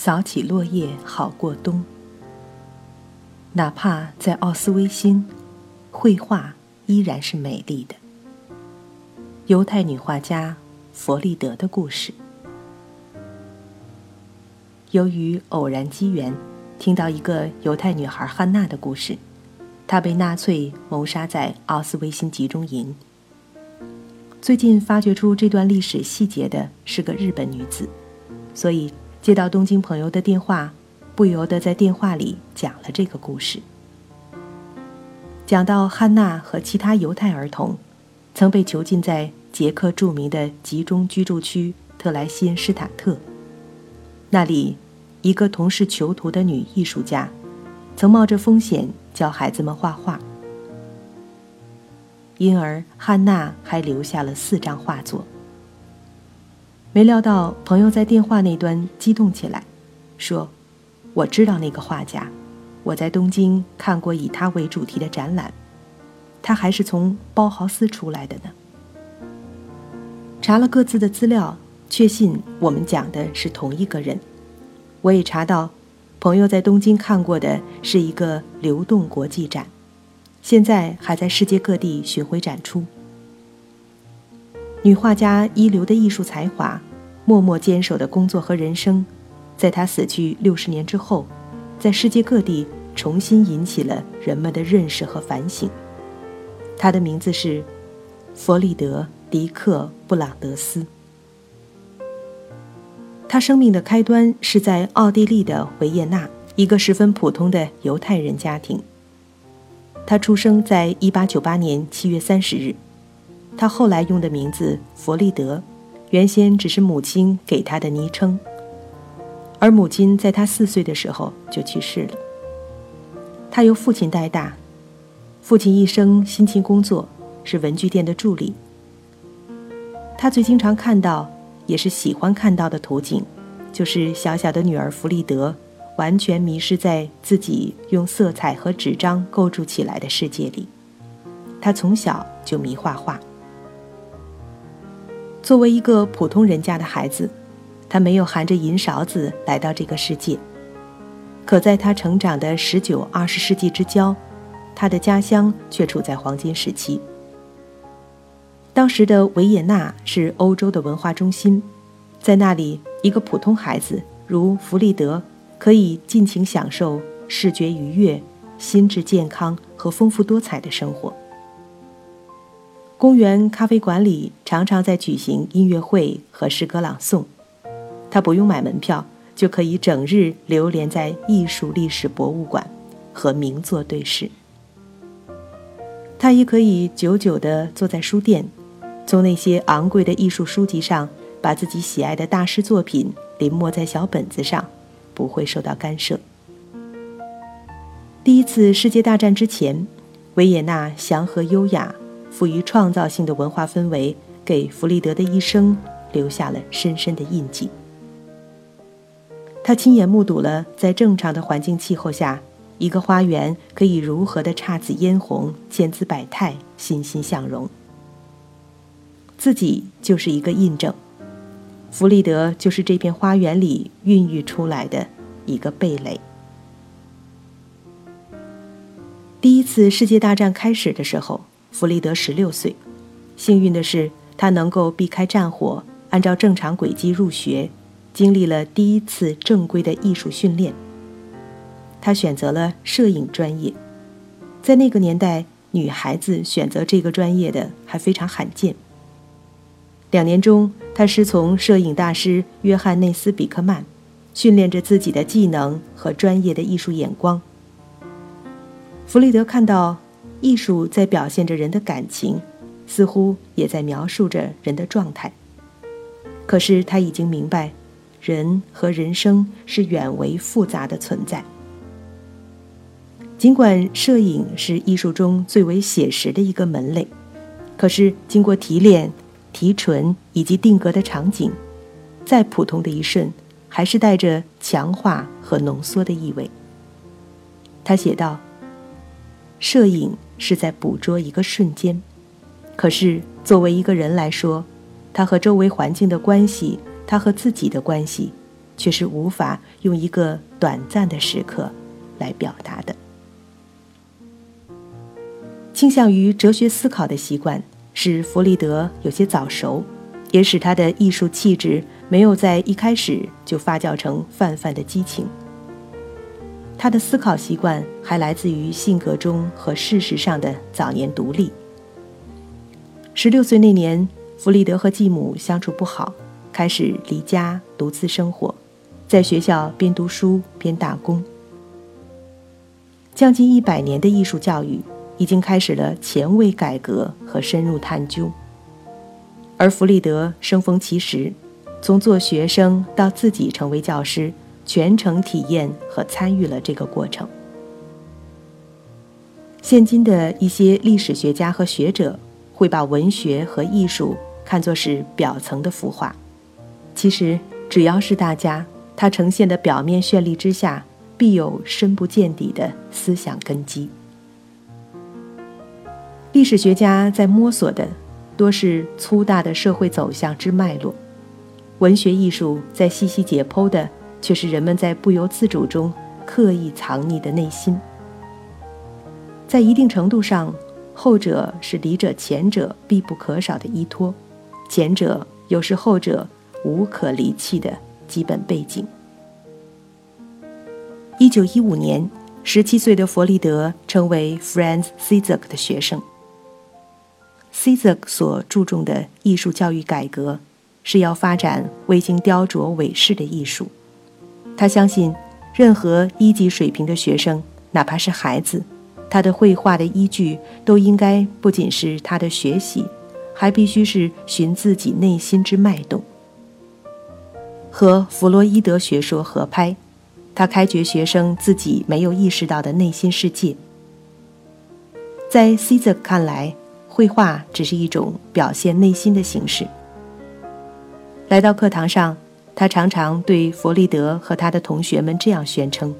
扫起落叶好过冬。哪怕在奥斯威辛，绘画依然是美丽的。犹太女画家弗利德的故事。由于偶然机缘，听到一个犹太女孩汉娜的故事，她被纳粹谋杀在奥斯威辛集中营。最近发掘出这段历史细节的是个日本女子，所以接到东京朋友的电话，不由得在电话里讲了这个故事。讲到汉娜和其他犹太儿童，曾被囚禁在。捷克著名的集中居住区特莱辛施坦特，那里一个同是囚徒的女艺术家，曾冒着风险教孩子们画画，因而汉娜还留下了四张画作。没料到朋友在电话那端激动起来，说：“我知道那个画家，我在东京看过以他为主题的展览，他还是从包豪斯出来的呢。”查了各自的资料，确信我们讲的是同一个人。我也查到，朋友在东京看过的是一个流动国际展，现在还在世界各地巡回展出。女画家一流的艺术才华，默默坚守的工作和人生，在他死去六十年之后，在世界各地重新引起了人们的认识和反省。他的名字是弗里德。迪克·布朗德斯，他生命的开端是在奥地利的维也纳一个十分普通的犹太人家庭。他出生在1898年7月30日。他后来用的名字弗利德，原先只是母亲给他的昵称。而母亲在他四岁的时候就去世了。他由父亲带大，父亲一生辛勤工作，是文具店的助理。他最经常看到，也是喜欢看到的图景，就是小小的女儿弗利德完全迷失在自己用色彩和纸张构筑起来的世界里。他从小就迷画画。作为一个普通人家的孩子，他没有含着银勺子来到这个世界。可在他成长的十九、二十世纪之交，他的家乡却处在黄金时期。当时的维也纳是欧洲的文化中心，在那里，一个普通孩子如弗利德可以尽情享受视觉愉悦、心智健康和丰富多彩的生活。公园咖啡馆里常常在举行音乐会和诗歌朗诵，他不用买门票就可以整日流连在艺术历史博物馆，和名作对视。他也可以久久地坐在书店。从那些昂贵的艺术书籍上，把自己喜爱的大师作品临摹在小本子上，不会受到干涉。第一次世界大战之前，维也纳祥和优雅、富于创造性的文化氛围，给弗里德的一生留下了深深的印记。他亲眼目睹了在正常的环境气候下，一个花园可以如何的姹紫嫣红、千姿百态、欣欣向荣。自己就是一个印证，弗里德就是这片花园里孕育出来的一个蓓蕾。第一次世界大战开始的时候，弗里德十六岁，幸运的是他能够避开战火，按照正常轨迹入学，经历了第一次正规的艺术训练。他选择了摄影专业，在那个年代，女孩子选择这个专业的还非常罕见。两年中，他师从摄影大师约翰内斯·比克曼，训练着自己的技能和专业的艺术眼光。弗里德看到，艺术在表现着人的感情，似乎也在描述着人的状态。可是他已经明白，人和人生是远为复杂的存在。尽管摄影是艺术中最为写实的一个门类，可是经过提炼。提纯以及定格的场景，再普通的一瞬，还是带着强化和浓缩的意味。他写道：“摄影是在捕捉一个瞬间，可是作为一个人来说，他和周围环境的关系，他和自己的关系，却是无法用一个短暂的时刻来表达的。倾向于哲学思考的习惯使弗里德有些早熟，也使他的艺术气质没有在一开始就发酵成泛泛的激情。他的思考习惯还来自于性格中和事实上的早年独立。十六岁那年，弗里德和继母相处不好，开始离家独自生活，在学校边读书边打工。将近一百年的艺术教育。已经开始了前卫改革和深入探究，而弗里德生逢其时，从做学生到自己成为教师，全程体验和参与了这个过程。现今的一些历史学家和学者会把文学和艺术看作是表层的孵化，其实只要是大家，它呈现的表面绚丽之下，必有深不见底的思想根基。历史学家在摸索的多是粗大的社会走向之脉络，文学艺术在细细解剖的却是人们在不由自主中刻意藏匿的内心。在一定程度上，后者是离者前者必不可少的依托，前者又是后者无可离弃的基本背景。一九一五年，十七岁的弗里德成为 Franz Cizek 的学生。c z k 所注重的艺术教育改革，是要发展未经雕琢伪饰的艺术。他相信，任何一级水平的学生，哪怕是孩子，他的绘画的依据都应该不仅是他的学习，还必须是寻自己内心之脉动。和弗洛伊德学说合拍，他开掘学生自己没有意识到的内心世界。在 c z k 看来。绘画只是一种表现内心的形式。来到课堂上，他常常对弗里德和他的同学们这样宣称：“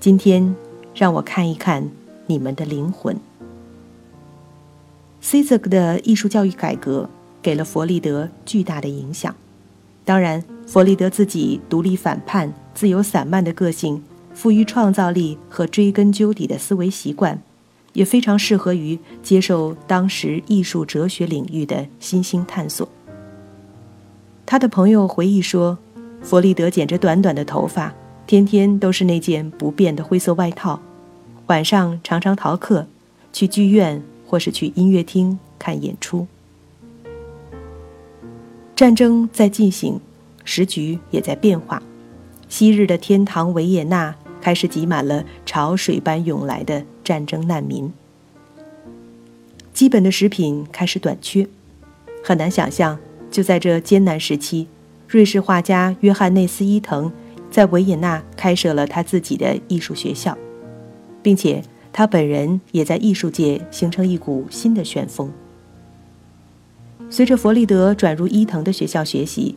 今天，让我看一看你们的灵魂。” c z k 的艺术教育改革给了弗里德巨大的影响。当然，弗里德自己独立反叛、自由散漫的个性，富于创造力和追根究底的思维习惯。也非常适合于接受当时艺术哲学领域的新兴探索。他的朋友回忆说，弗里德剪着短短的头发，天天都是那件不变的灰色外套，晚上常常逃课，去剧院或是去音乐厅看演出。战争在进行，时局也在变化，昔日的天堂维也纳。开始挤满了潮水般涌来的战争难民，基本的食品开始短缺，很难想象，就在这艰难时期，瑞士画家约翰内斯伊藤在维也纳开设了他自己的艺术学校，并且他本人也在艺术界形成一股新的旋风。随着弗里德转入伊藤的学校学习，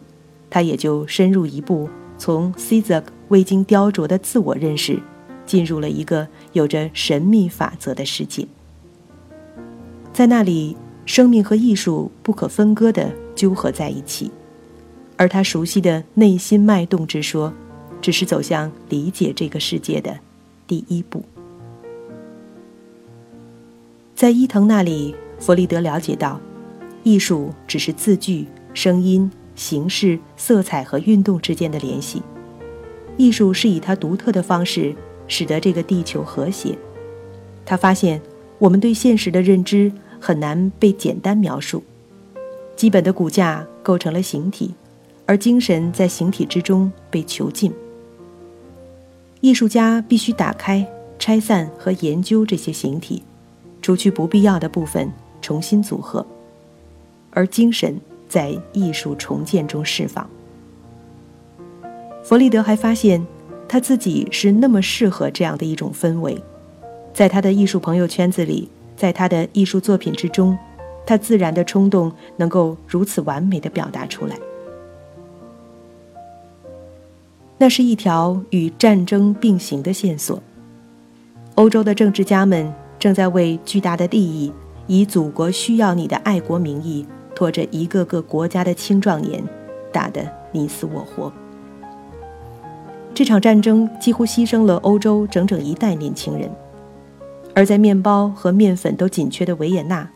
他也就深入一步。从 Czak 未经雕琢的自我认识，进入了一个有着神秘法则的世界。在那里，生命和艺术不可分割的纠合在一起，而他熟悉的内心脉动之说，只是走向理解这个世界的第一步。在伊藤那里，弗里德了解到，艺术只是字句、声音。形式、色彩和运动之间的联系，艺术是以它独特的方式使得这个地球和谐。他发现，我们对现实的认知很难被简单描述。基本的骨架构成了形体，而精神在形体之中被囚禁。艺术家必须打开、拆散和研究这些形体，除去不必要的部分，重新组合，而精神。在艺术重建中释放。弗里德还发现，他自己是那么适合这样的一种氛围，在他的艺术朋友圈子里，在他的艺术作品之中，他自然的冲动能够如此完美的表达出来。那是一条与战争并行的线索。欧洲的政治家们正在为巨大的利益，以祖国需要你的爱国名义。拖着一个个国家的青壮年，打得你死我活，这场战争几乎牺牲了欧洲整整一代年轻人，而在面包和面粉都紧缺的维也纳，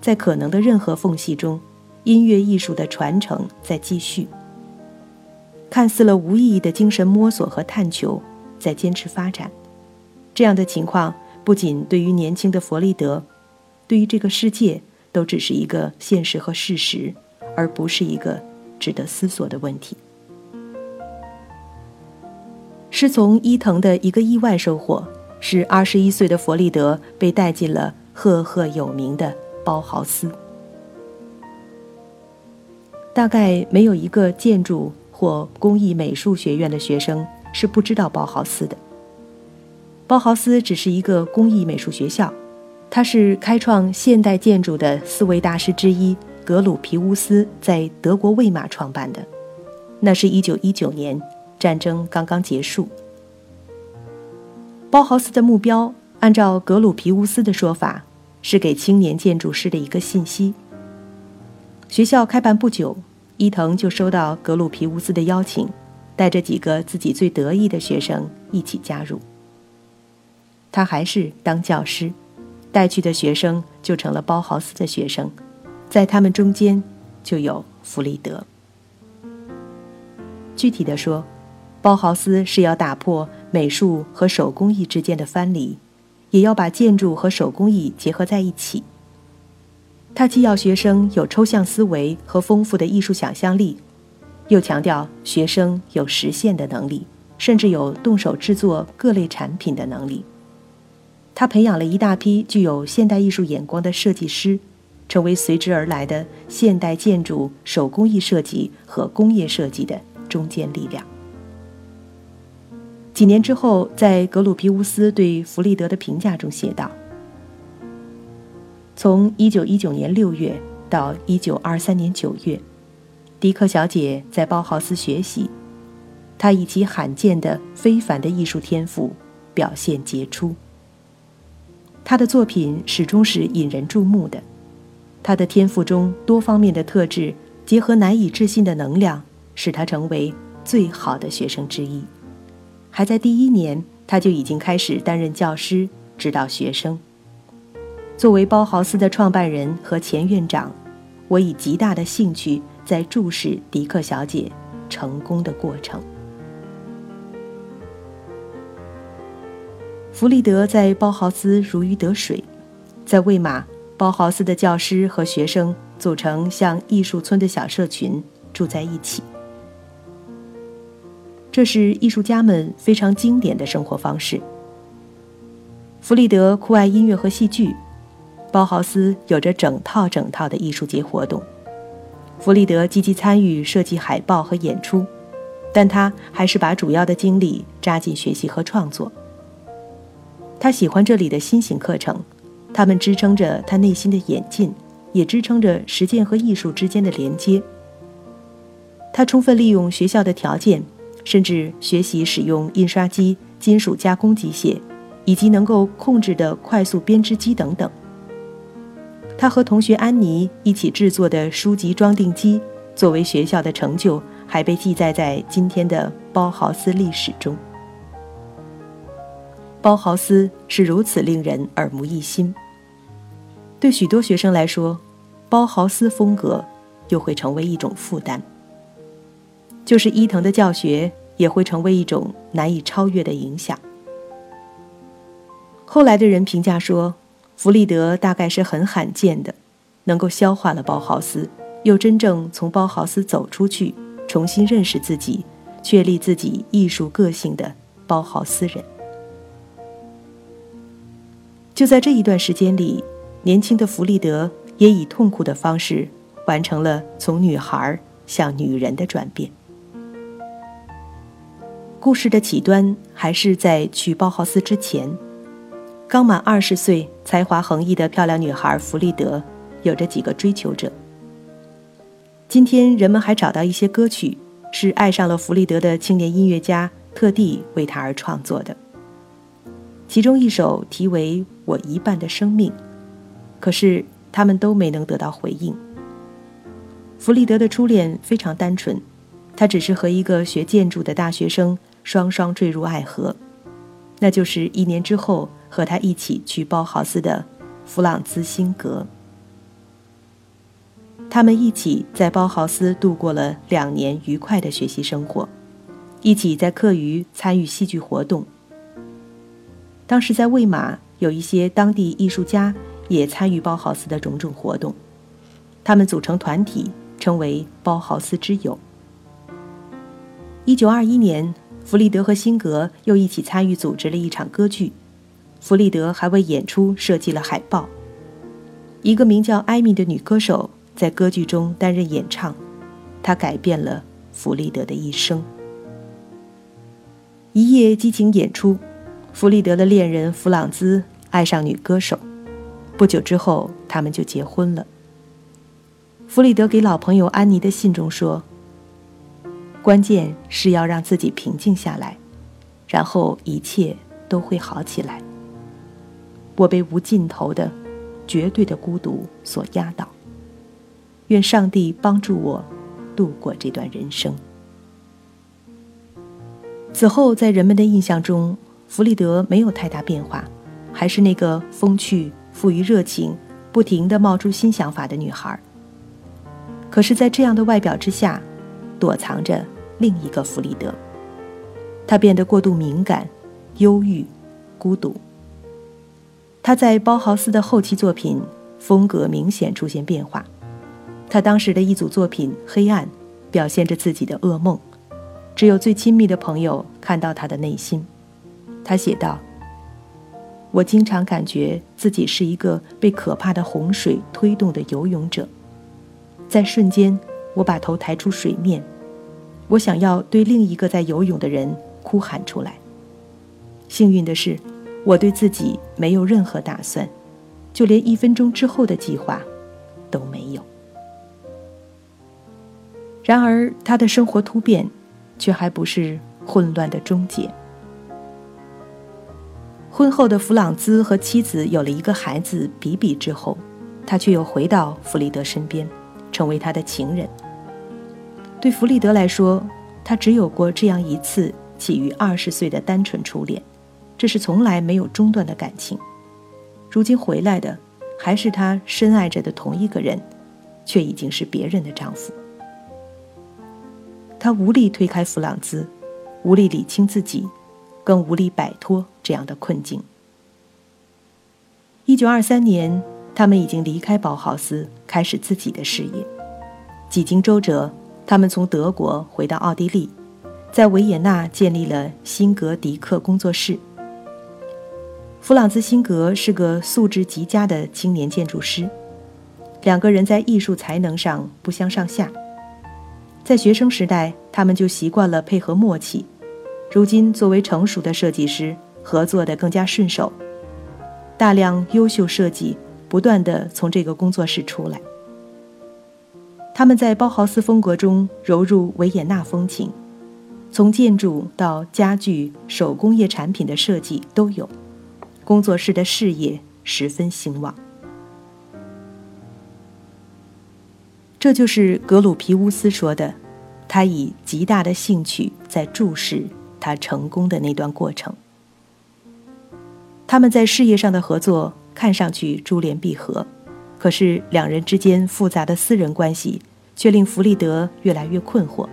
在可能的任何缝隙中，音乐艺术的传承在继续。看似了无意义的精神摸索和探求，在坚持发展。这样的情况不仅对于年轻的弗利德，对于这个世界都只是一个现实和事实，而不是一个值得思索的问题。是从伊藤的一个意外收获，使二十一岁的弗利德被带进了赫赫有名的包豪斯。大概没有一个建筑或工艺美术学院的学生是不知道包豪斯的。包豪斯只是一个工艺美术学校，它是开创现代建筑的四位大师之一格鲁皮乌斯在德国魏玛创办的。那是一九一九年。战争刚刚结束，包豪斯的目标，按照格鲁皮乌斯的说法，是给青年建筑师的一个信息。学校开办不久，伊藤就收到格鲁皮乌斯的邀请，带着几个自己最得意的学生一起加入。他还是当教师，带去的学生就成了包豪斯的学生，在他们中间就有弗里德。具体的说。包豪斯是要打破美术和手工艺之间的藩篱，也要把建筑和手工艺结合在一起。他既要学生有抽象思维和丰富的艺术想象力，又强调学生有实现的能力，甚至有动手制作各类产品的能力。他培养了一大批具有现代艺术眼光的设计师，成为随之而来的现代建筑、手工艺设计和工业设计的中坚力量。几年之后，在格鲁皮乌斯对弗利德的评价中写道：“从1919年6月到1923年9月，迪克小姐在包豪斯学习，她以其罕见的非凡的艺术天赋表现杰出。她的作品始终是引人注目的，她的天赋中多方面的特质结合难以置信的能量，使她成为最好的学生之一。”还在第一年，他就已经开始担任教师，指导学生。作为包豪斯的创办人和前院长，我以极大的兴趣在注视迪克小姐成功的过程。弗里德在包豪斯如鱼得水，在魏玛，包豪斯的教师和学生组成像艺术村的小社群，住在一起。这是艺术家们非常经典的生活方式。弗里德酷爱音乐和戏剧，包豪斯有着整套整套的艺术节活动。弗里德积极参与设计海报和演出，但他还是把主要的精力扎进学习和创作。他喜欢这里的新型课程，他们支撑着他内心的演进，也支撑着实践和艺术之间的连接。他充分利用学校的条件。甚至学习使用印刷机、金属加工机械，以及能够控制的快速编织机等等。他和同学安妮一起制作的书籍装订机，作为学校的成就，还被记载在今天的包豪斯历史中。包豪斯是如此令人耳目一新，对许多学生来说，包豪斯风格又会成为一种负担。就是伊藤的教学也会成为一种难以超越的影响。后来的人评价说，弗利德大概是很罕见的，能够消化了包豪斯，又真正从包豪斯走出去，重新认识自己，确立自己艺术个性的包豪斯人。就在这一段时间里，年轻的弗利德也以痛苦的方式完成了从女孩向女人的转变。故事的起端还是在去包豪斯之前。刚满二十岁、才华横溢的漂亮女孩弗利德，有着几个追求者。今天人们还找到一些歌曲，是爱上了弗利德的青年音乐家特地为他而创作的。其中一首题为《我一半的生命》，可是他们都没能得到回应。弗利德的初恋非常单纯，他只是和一个学建筑的大学生。双双坠入爱河，那就是一年之后和他一起去包豪斯的弗朗兹辛格。他们一起在包豪斯度过了两年愉快的学习生活，一起在课余参与戏剧活动。当时在魏玛有一些当地艺术家也参与包豪斯的种种活动，他们组成团体，称为包豪斯之友。一九二一年，弗里德和辛格又一起参与组织了一场歌剧，弗里德还为演出设计了海报。一个名叫艾米的女歌手。在歌剧中担任演唱，她改变了弗里德的一生。一夜激情演出，弗里德的恋人弗朗兹爱上女歌手，不久之后他们就结婚了。弗里德给老朋友安妮的信中说：“关键是要让自己平静下来，然后一切都会好起来。”我被无尽头的、绝对的孤独所压倒。愿上帝帮助我度过这段人生。此后，在人们的印象中，弗里德没有太大变化，还是那个风趣、富于热情、不停的冒出新想法的女孩。可是，在这样的外表之下，躲藏着另一个弗里德。他变得过度敏感、忧郁、孤独。他在包豪斯的后期作品风格明显出现变化。他当时的一组作品《黑暗》，表现着自己的噩梦，只有最亲密的朋友看到他的内心。他写道：“我经常感觉自己是一个被可怕的洪水推动的游泳者，在瞬间，我把头抬出水面，我想要对另一个在游泳的人哭喊出来。幸运的是，我对自己没有任何打算，就连一分钟之后的计划都没有。”然而，他的生活突变，却还不是混乱的终结。婚后的弗朗兹和妻子有了一个孩子比比之后，他却又回到弗里德身边，成为他的情人。对弗里德来说，他只有过这样一次起于二十岁的单纯初恋，这是从来没有中断的感情。如今回来的，还是他深爱着的同一个人，却已经是别人的丈夫。他无力推开弗朗兹，无力理清自己，更无力摆脱这样的困境。一九二三年，他们已经离开包豪斯，开始自己的事业。几经周折，他们从德国回到奥地利，在维也纳建立了辛格迪克工作室。弗朗兹辛格是个素质极佳的青年建筑师，两个人在艺术才能上不相上下。在学生时代，他们就习惯了配合默契。如今，作为成熟的设计师，合作的更加顺手。大量优秀设计不断的从这个工作室出来。他们在包豪斯风格中融入维也纳风情，从建筑到家具、手工业产品的设计都有。工作室的事业十分兴旺。这就是格鲁皮乌斯说的。他以极大的兴趣在注视他成功的那段过程。他们在事业上的合作看上去珠联璧合，可是两人之间复杂的私人关系却令弗里德越来越困惑，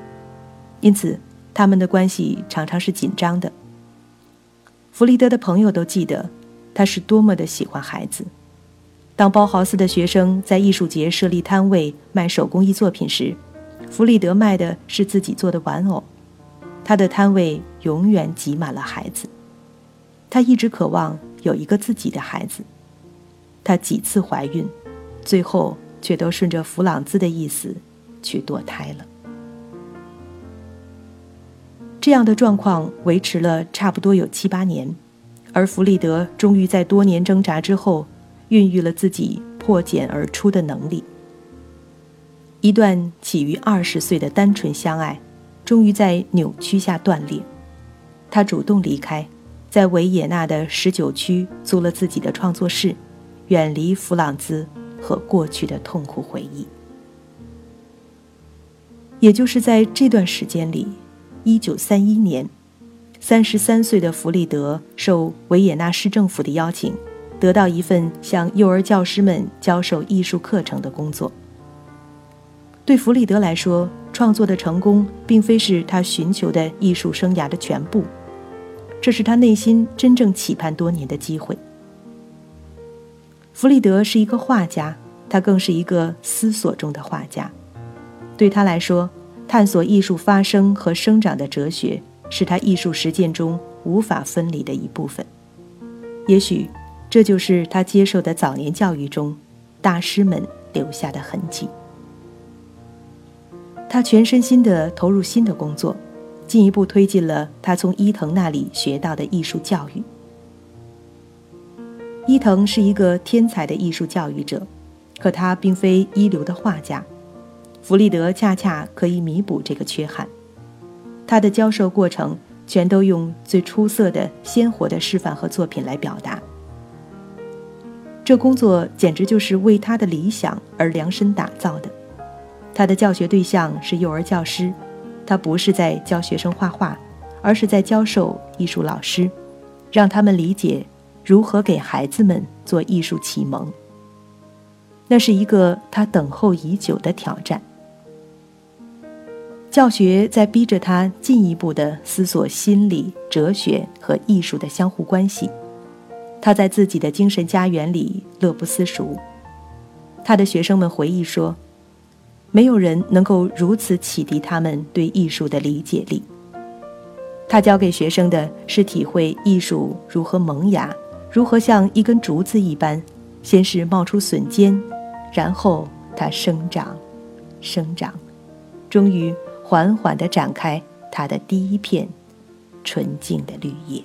因此他们的关系常常是紧张的。弗里德的朋友都记得，他是多么的喜欢孩子。当包豪斯的学生在艺术节设立摊位卖手工艺作品时，弗里德卖的是自己做的玩偶，他的摊位永远挤满了孩子。他一直渴望有一个自己的孩子。她几次怀孕，最后却都顺着弗朗兹的意思去堕胎了。这样的状况维持了差不多有七八年，而弗里德终于在多年挣扎之后，孕育了自己破茧而出的能力。一段起于二十岁的单纯相爱，终于在扭曲下断裂。他主动离开，在维也纳的十九区租了自己的创作室，远离弗朗兹和过去的痛苦回忆。也就是在这段时间里，一九三一年，三十三岁的弗里德受维也纳市政府的邀请，得到一份向幼儿教师们教授艺术课程的工作。对弗里德来说，创作的成功并非是他寻求的艺术生涯的全部，这是他内心真正期盼多年的机会。弗里德是一个画家，他更是一个思索中的画家。对他来说，探索艺术发生和生长的哲学。是他艺术实践中无法分离的一部分。也许，这就是他接受的早年教育中大师们留下的痕迹。他全身心地投入新的工作，进一步推进了他从伊藤那里学到的艺术教育。伊藤是一个天才的艺术教育者，可他并非一流的画家。弗里德恰恰可以弥补这个缺憾。他的教授过程全都用最出色的、鲜活的示范和作品来表达。这工作简直就是为他的理想而量身打造的。他的教学对象是幼儿教师，他不是在教学生画画，而是在教授艺术老师，让他们理解如何给孩子们做艺术启蒙。那是一个他等候已久的挑战。教学在逼着他进一步的思索心理、哲学和艺术的相互关系。他在自己的精神家园里乐不思蜀。他的学生们回忆说：“没有人能够如此启迪他们对艺术的理解力。”他教给学生的是体会艺术如何萌芽，如何像一根竹子一般，先是冒出笋尖，然后它生长、生长，终于。缓缓地展开它的第一片纯净的绿叶。